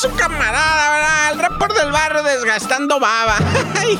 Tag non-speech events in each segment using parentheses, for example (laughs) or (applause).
Su camarada, ¿verdad? El rapper del barrio desgastando baba.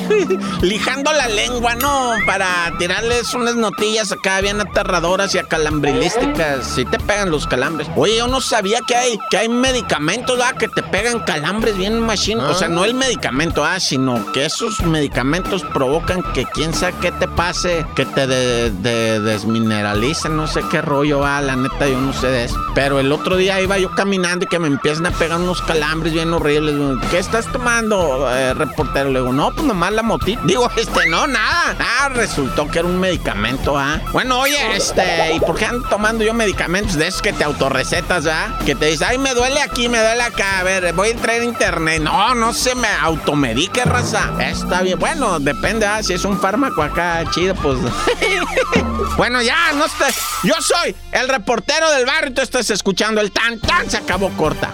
(laughs) Lijando la lengua, ¿no? Para tirarles unas notillas acá bien aterradoras y acalambrilísticas. Si te pegan los calambres. Oye, yo no sabía que hay, que hay medicamentos, ¿verdad? Que te pegan calambres bien machine. O sea, no el medicamento, ah, sino que esos medicamentos provocan que quién sabe qué te pase, que te de, de- desmineralicen, no sé qué rollo, ah, la neta, yo no sé de eso. Pero el otro día iba yo caminando y que me empiezan a pegar unos calambres bien horribles. ¿Qué estás tomando, eh, reportero? Le digo, no, pues nomás la motita. Digo, (laughs) este, no, nada. Ah, resultó que era un medicamento, ah. Bueno, oye, este, ¿y por qué ando tomando yo medicamentos de esos que te autorrecetas, ah? Que te dices, ay, me duele aquí, me duele acá. A ver, voy a entrar en internet. No, no se me automedique, raza. Está bien. Bueno, depende, ah. Si es un fármaco acá chido, pues. (laughs) bueno, ya, no estés. Yo soy el reportero del barrio y tú estás escuchando el tan tan. Se acabó corta.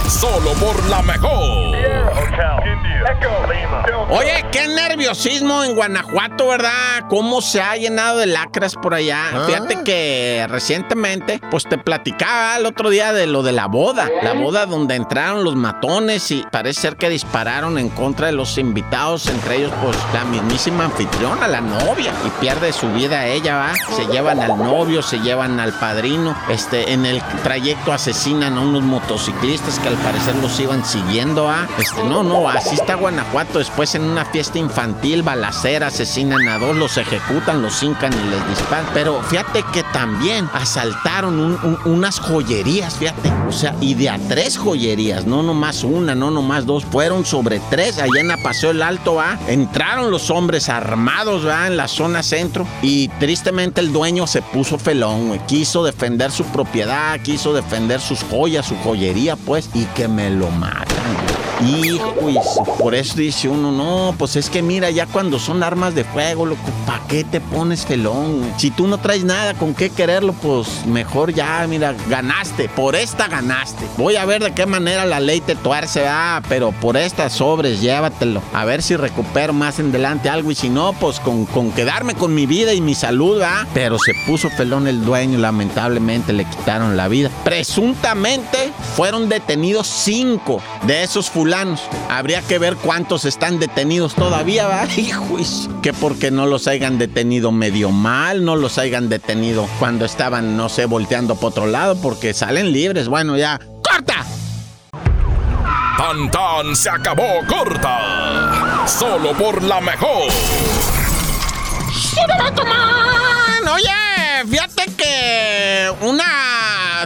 Solo por la mejor. Oye, qué nerviosismo en Guanajuato, ¿verdad? ¿Cómo se ha llenado de lacras por allá? Fíjate que recientemente, pues te platicaba el otro día de lo de la boda. La boda donde entraron los matones y parece ser que dispararon en contra de los invitados, entre ellos, pues la mismísima anfitriona, la novia, y pierde su vida ella, ¿va? Se llevan al novio, se llevan al padrino. Este, en el trayecto asesinan a unos motociclistas que al parecer los iban siguiendo, ¿ah? Este, no, no, así está Guanajuato. Después en una fiesta infantil, balacera, asesinan a dos, los ejecutan, los hincan y les disparan. Pero fíjate que también asaltaron un- un- unas joyerías, fíjate. O sea, y de a tres joyerías, no nomás una, no nomás dos, fueron sobre tres allá en Paseo el Alto, ¿va? Entraron los hombres armados, ¿va? En la zona centro. Y tristemente el dueño se puso felón, güey. Quiso defender su propiedad, quiso defender sus joyas, su joyería, pues, y que me lo matan. Hijo, y por eso dice uno, no, pues es que mira, ya cuando son armas de fuego, loco, ¿para qué te pones felón? Si tú no traes nada con qué quererlo, pues mejor ya, mira, ganaste, por esta ganaste. Voy a ver de qué manera la ley te tuerce, ah, pero por estas sobres, llévatelo. A ver si recupero más en adelante algo y si no, pues con, con quedarme con mi vida y mi salud, ah. Pero se puso felón el dueño, lamentablemente le quitaron la vida. Presuntamente fueron detenidos cinco de esos fulanos. Habría que ver cuántos están detenidos todavía, ¿va? (laughs) Hijo, que porque no los hayan detenido medio mal, no los hayan detenido cuando estaban, no sé, volteando por otro lado, porque salen libres. Bueno, ya. ¡Corta! Tan tan se acabó corta. Solo por la mejor. Man, Oye, fíjate que una,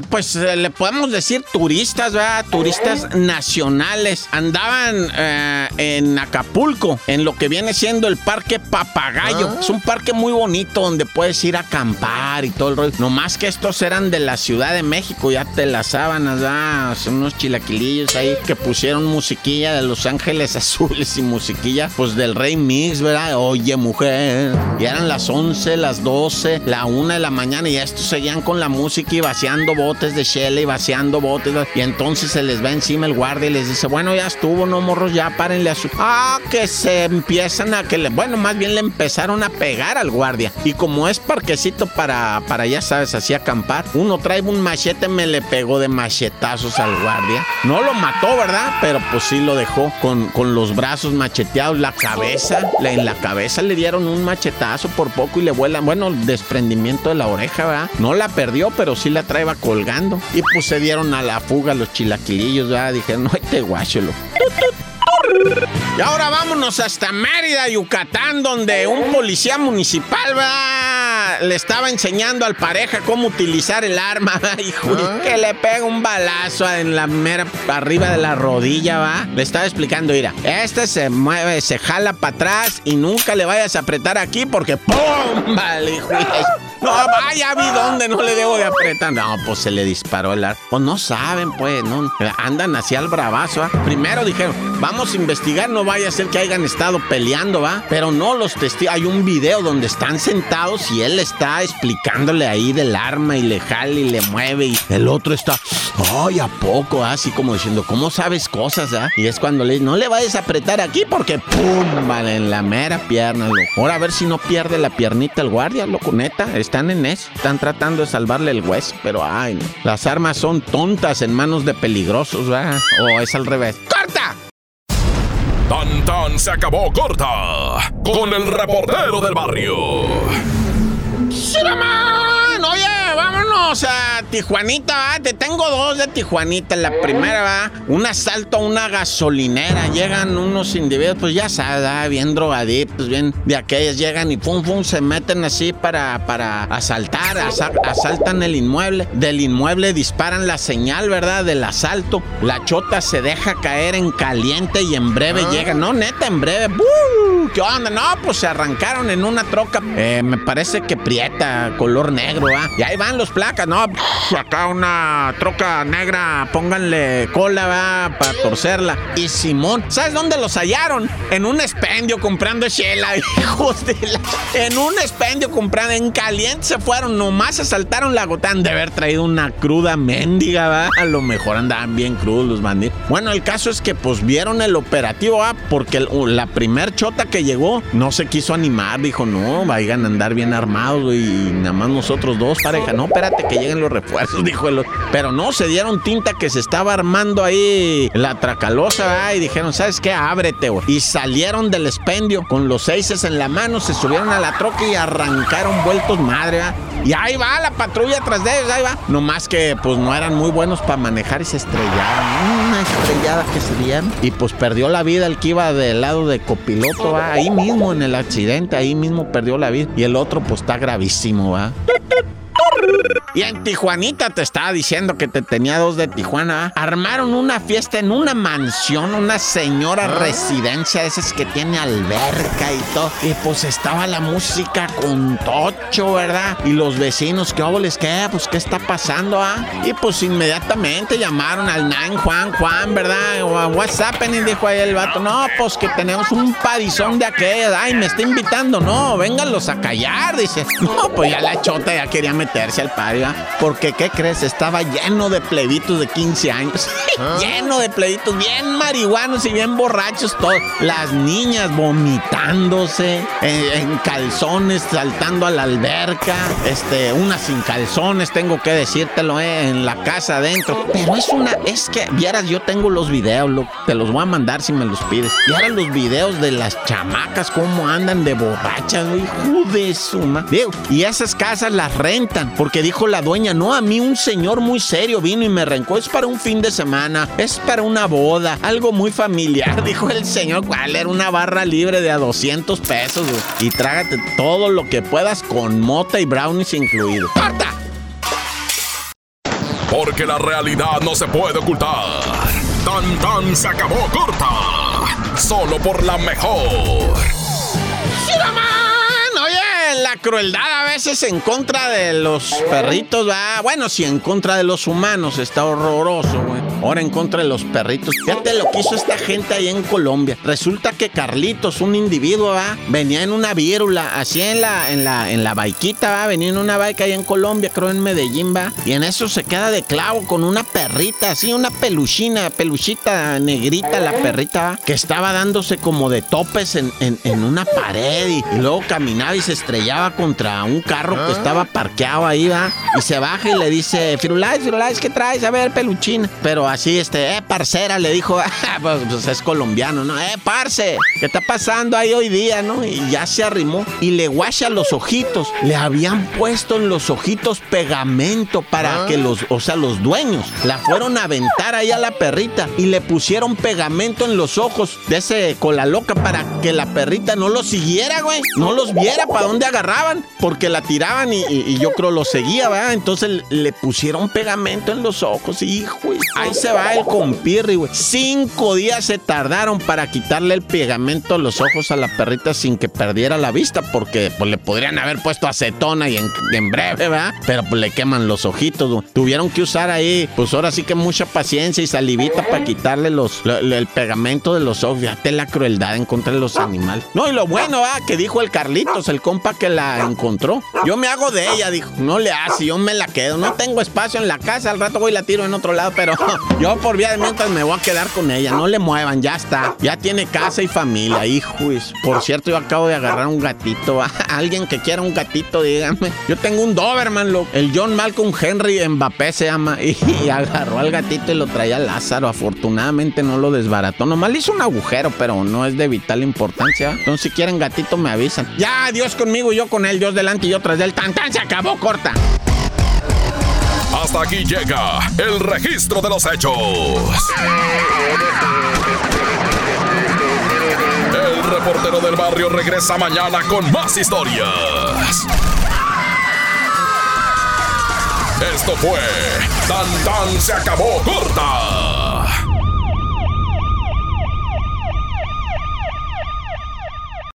pues eh, le podemos decir turistas, ¿verdad? Turistas nacionales andaban eh, en Acapulco, en lo que viene siendo el Parque Papagayo. Es un parque muy bonito donde puedes ir a acampar y todo el rollo. No más que estos eran de la Ciudad de México, ya te las sábanas, ¿verdad? Son unos chilaquilillos ahí que pusieron musiquilla de Los Ángeles (laughs) Azules y musiquilla, pues del Rey Mix, ¿verdad? Oye, mujer. Y eran las 11, las 12, la 1 de la mañana y estos seguían con la música y vaciando botes de chela y vaciando botes. Y entonces se les va encima el guardia y les dice, bueno, ya estuvo, no morros, ya párenle a su... Ah, que se empiezan a que le... Bueno, más bien le empezaron a pegar al guardia. Y como es parquecito para, para ya sabes, así acampar, uno trae un machete, me le pegó de machetazos al guardia. No lo mató, ¿verdad? Pero pues sí lo dejó con, con los brazos macheteados, la cabeza, en la cabeza le dieron un machetazo por poco y le vuelan, bueno, desprendimiento de la oreja, ¿verdad? No la perdió, pero sí la traeba colgando. Y pues se dieron a la fuga los chilaquilillos, ¿verdad? Dijeron, no, te guáchelo. Y ahora vámonos hasta Mérida, Yucatán, donde un policía municipal va, le estaba enseñando al pareja cómo utilizar el arma, hijo, y que le pega un balazo en la mera arriba de la rodilla, va. Le estaba explicando, mira, este se mueve, se jala para atrás y nunca le vayas a apretar aquí porque ¡pum! (laughs) Vale, hijo. No, vaya, vi dónde no le debo de apretar. No, pues se le disparó el arma. Pues no saben, pues, no. Andan hacia el bravazo, ¿ah? Primero dijeron, vamos a investigar, no vaya a ser que hayan estado peleando, ¿va? Pero no, los testigos. Hay un video donde están sentados y él está explicándole ahí del arma y le jala y le mueve y el otro está, ay, ¿a poco? Así como diciendo, ¿cómo sabes cosas, ah? Y es cuando le no le vayas a apretar aquí porque pum, vale, en la mera pierna, loco. Ahora a ver si no pierde la piernita el guardia, loco, neta. Están en eso, están tratando de salvarle el hueso, pero ay, las armas son tontas en manos de peligrosos, ¿verdad? O es al revés. ¡Corta! Tan tan se acabó corta con el reportero del barrio. ¡Suraman! Vámonos a Tijuanita, ¿va? Te tengo dos de Tijuanita. La primera va, un asalto a una gasolinera. Llegan unos individuos, pues ya sabes, bien drogaditos, bien de aquellas. Llegan y pum, pum, se meten así para, para asaltar. asaltan el inmueble. Del inmueble disparan la señal, ¿verdad? Del asalto. La chota se deja caer en caliente y en breve ah. llega. No, neta, en breve. ¿Qué onda? No, pues se arrancaron en una troca. Eh, me parece que prieta, color negro, ¿ah? Y ahí van los placas, ¿no? acá una troca negra, pónganle cola, va, para torcerla. Y Simón, ¿sabes dónde los hallaron? En un expendio comprando chela, (laughs) hijos de la... En un expendio comprando, en caliente se fueron, nomás asaltaron la gotán de haber traído una cruda mendiga, va. A lo mejor andaban bien crudos los bandidos. Bueno, el caso es que pues vieron el operativo, va, porque la primer chota que llegó no se quiso animar, dijo, no, vayan a andar bien armados, y nada más nosotros dos, pareja. No, espérate que lleguen los refuerzos, (laughs) dijo el otro. Pero no, se dieron tinta que se estaba armando ahí la tracalosa, y dijeron, ¿sabes qué? Ábrete, güey. Y salieron del expendio con los seises en la mano, se subieron a la troca y arrancaron vueltos madre, ¿va? Y ahí va la patrulla tras de ellos, ahí va. No más que pues no eran muy buenos para manejar y se estrellaron. Una estrellada que se dieron. Y pues perdió la vida el que iba del lado de copiloto. Ahí mismo en el accidente, ahí mismo perdió la vida. Y el otro pues está gravísimo, va. Y en Tijuanita te estaba diciendo que te tenía dos de Tijuana. Armaron una fiesta en una mansión, una señora ah. residencia, esas que tiene alberca y todo. Y pues estaba la música con tocho, ¿verdad? Y los vecinos, ¿qué óboles? ¿Qué? Pues, ¿qué está pasando, ah? Y pues inmediatamente llamaron al Nan Juan Juan, ¿verdad? What's happening? Dijo ahí el vato. No, pues que tenemos un padizón de aquella. Ay, me está invitando. No, vénganlos a callar, dice. (laughs) No, pues ya la chota ya quería meterse al porque, ¿qué crees? Estaba lleno de plebitos de 15 años. (laughs) ¿Ah? lleno de plebitos, bien marihuanos y bien borrachos todos. Las niñas vomitándose, en, calzones, saltando a la alberca. Este, una sin calzones, tengo que decírtelo, eh, en la casa adentro. Pero es una, es que, vieras, yo tengo los videos, te los voy a mandar si me los pides. Y ahora los videos de las chamacas, cómo andan de borrachas, hijo de suma. Y esas casas las rentan, porque dijo la dueña, no, a mí un señor muy serio vino y me arrancó, es para un fin de semana, es para una boda, algo muy familiar, (laughs) dijo el señor, ¿cuál era una barra libre de a 200 pesos? Y trágate todo lo que puedas con mota y brownies incluido. ¡Corta! Porque la realidad no se puede ocultar. Tan tan se acabó corta. Solo por la mejor crueldad a veces en contra de los perritos, va. Bueno, si en contra de los humanos está horroroso, güey. Ahora en contra de los perritos. Fíjate lo que hizo esta gente ahí en Colombia. Resulta que Carlitos, un individuo, va, venía en una vírula, así en la, en la, en la baiquita, va, venía en una baica ahí en Colombia, creo en Medellín, va. Y en eso se queda de clavo con una perrita, así, una peluchina, peluchita negrita, la perrita, va, que estaba dándose como de topes en, en, una pared y, y luego caminaba y se estrellaba contra un carro que ah. estaba parqueado ahí, va. Y se baja y le dice, Firulais, Firulais, ¿qué traes? A ver, peluchín. Pero así, este, eh, parcera, le dijo, (laughs) pues, pues, es colombiano, ¿no? Eh, parce, ¿qué está pasando ahí hoy día, no? Y ya se arrimó y le guacha los ojitos. Le habían puesto en los ojitos pegamento para ah. que los, o sea, los dueños la fueron a aventar ahí a la perrita y le pusieron pegamento en los ojos de ese cola loca para que la perrita no los siguiera, güey. No los viera para dónde le porque la tiraban y, yo creo lo seguía, ¿verdad? Entonces le pusieron pegamento en los ojos, hijo. Ahí se va el compirri, güey. Cinco días se tardaron para quitarle el pegamento a los ojos a la perrita sin que perdiera la vista, porque pues le podrían haber puesto acetona y en, breve, ¿verdad? Pero pues le queman los ojitos, güey. Tuvieron que usar ahí, pues ahora sí que mucha paciencia y salivita para quitarle los, el pegamento de los ojos. Fíjate la crueldad en contra de los animales. No, y lo bueno, ah, que dijo el Carlitos, el compa que la encontró. Yo me hago de ella, dijo. No le hace, yo me la quedo. No tengo espacio en la casa, al rato voy y la tiro en otro lado, pero (laughs) yo por vía de mientras me voy a quedar con ella. No le muevan, ya está. Ya tiene casa y familia, hijo. Por cierto, yo acabo de agarrar un gatito. (laughs) Alguien que quiera un gatito, dígame. Yo tengo un Doberman, lo, el John Malcolm Henry Mbappé se llama. (laughs) Y, agarró al gatito y lo traía Lázaro. Afortunadamente no lo desbarató. Nomás le hizo un agujero, pero no es de vital importancia. Entonces, si quieren gatito, me avisan. Ya, Dios conmigo, yo con él, Dios delante y yo tras del tan se acabó, corta. Hasta aquí llega el registro de los hechos. El reportero del barrio regresa mañana con más historias. Esto fue Tan se acabó corta